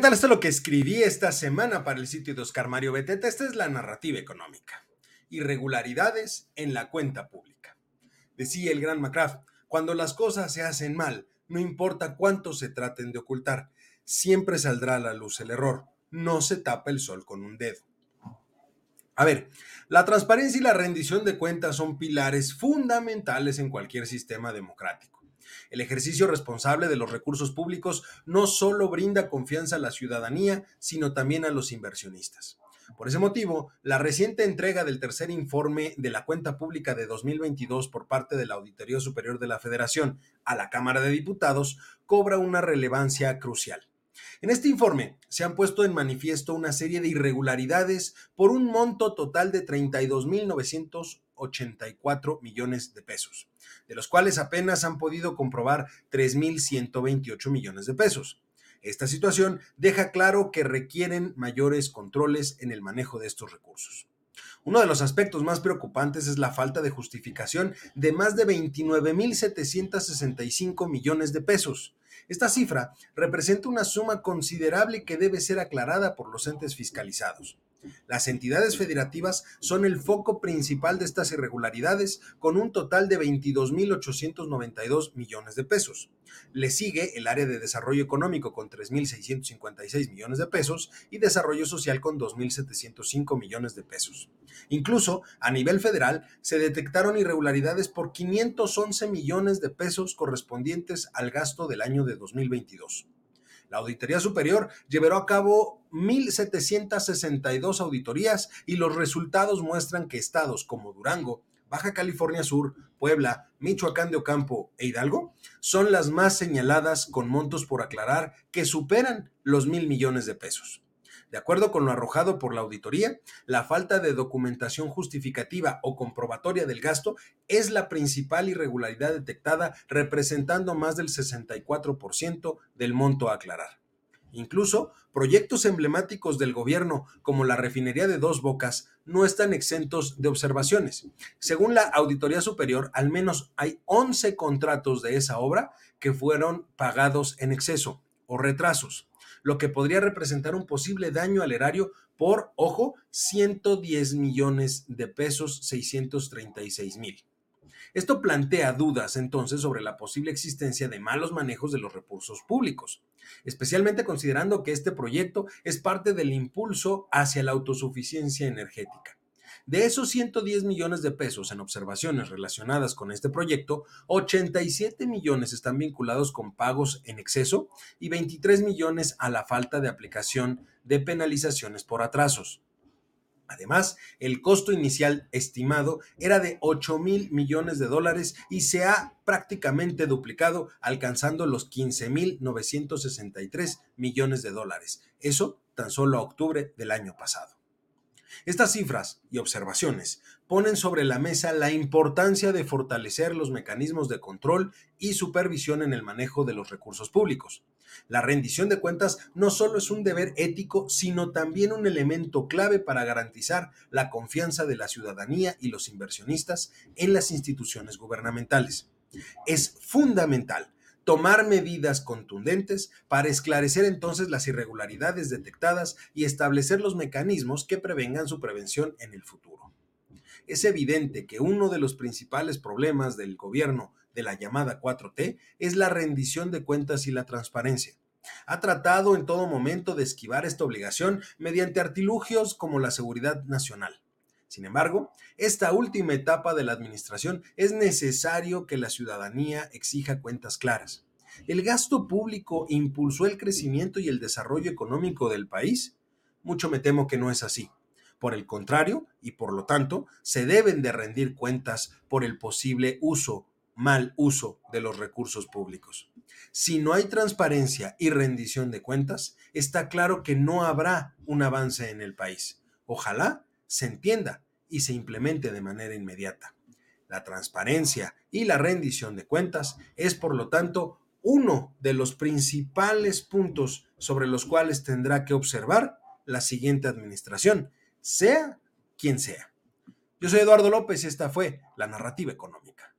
tal? Esto es lo que escribí esta semana para el sitio de Oscar Mario Beteta. Esta es la narrativa económica. Irregularidades en la cuenta pública. Decía el gran McCraft, cuando las cosas se hacen mal, no importa cuánto se traten de ocultar, siempre saldrá a la luz el error. No se tapa el sol con un dedo. A ver, la transparencia y la rendición de cuentas son pilares fundamentales en cualquier sistema democrático. El ejercicio responsable de los recursos públicos no solo brinda confianza a la ciudadanía, sino también a los inversionistas. Por ese motivo, la reciente entrega del tercer informe de la cuenta pública de 2022 por parte de la Auditoría Superior de la Federación a la Cámara de Diputados cobra una relevancia crucial. En este informe se han puesto en manifiesto una serie de irregularidades por un monto total de 32.984 millones de pesos, de los cuales apenas han podido comprobar 3.128 millones de pesos. Esta situación deja claro que requieren mayores controles en el manejo de estos recursos. Uno de los aspectos más preocupantes es la falta de justificación de más de 29.765 millones de pesos. Esta cifra representa una suma considerable que debe ser aclarada por los entes fiscalizados. Las entidades federativas son el foco principal de estas irregularidades, con un total de 22.892 millones de pesos. Le sigue el área de desarrollo económico con 3.656 millones de pesos y desarrollo social con 2.705 millones de pesos. Incluso a nivel federal se detectaron irregularidades por 511 millones de pesos correspondientes al gasto del año de 2022. La Auditoría Superior llevó a cabo 1.762 auditorías y los resultados muestran que estados como Durango, Baja California Sur, Puebla, Michoacán de Ocampo e Hidalgo son las más señaladas con montos por aclarar que superan los mil millones de pesos. De acuerdo con lo arrojado por la auditoría, la falta de documentación justificativa o comprobatoria del gasto es la principal irregularidad detectada, representando más del 64% del monto a aclarar. Incluso proyectos emblemáticos del gobierno, como la refinería de Dos Bocas, no están exentos de observaciones. Según la Auditoría Superior, al menos hay 11 contratos de esa obra que fueron pagados en exceso o retrasos lo que podría representar un posible daño al erario por, ojo, 110 millones de pesos, 636 mil. Esto plantea dudas entonces sobre la posible existencia de malos manejos de los recursos públicos, especialmente considerando que este proyecto es parte del impulso hacia la autosuficiencia energética. De esos 110 millones de pesos en observaciones relacionadas con este proyecto, 87 millones están vinculados con pagos en exceso y 23 millones a la falta de aplicación de penalizaciones por atrasos. Además, el costo inicial estimado era de 8 mil millones de dólares y se ha prácticamente duplicado, alcanzando los 15 mil 963 millones de dólares. Eso tan solo a octubre del año pasado. Estas cifras y observaciones ponen sobre la mesa la importancia de fortalecer los mecanismos de control y supervisión en el manejo de los recursos públicos. La rendición de cuentas no solo es un deber ético, sino también un elemento clave para garantizar la confianza de la ciudadanía y los inversionistas en las instituciones gubernamentales. Es fundamental tomar medidas contundentes para esclarecer entonces las irregularidades detectadas y establecer los mecanismos que prevengan su prevención en el futuro. Es evidente que uno de los principales problemas del gobierno de la llamada 4T es la rendición de cuentas y la transparencia. Ha tratado en todo momento de esquivar esta obligación mediante artilugios como la seguridad nacional. Sin embargo, esta última etapa de la administración es necesario que la ciudadanía exija cuentas claras. ¿El gasto público impulsó el crecimiento y el desarrollo económico del país? Mucho me temo que no es así. Por el contrario, y por lo tanto, se deben de rendir cuentas por el posible uso, mal uso de los recursos públicos. Si no hay transparencia y rendición de cuentas, está claro que no habrá un avance en el país. Ojalá se entienda y se implemente de manera inmediata. La transparencia y la rendición de cuentas es, por lo tanto, uno de los principales puntos sobre los cuales tendrá que observar la siguiente administración, sea quien sea. Yo soy Eduardo López y esta fue la narrativa económica.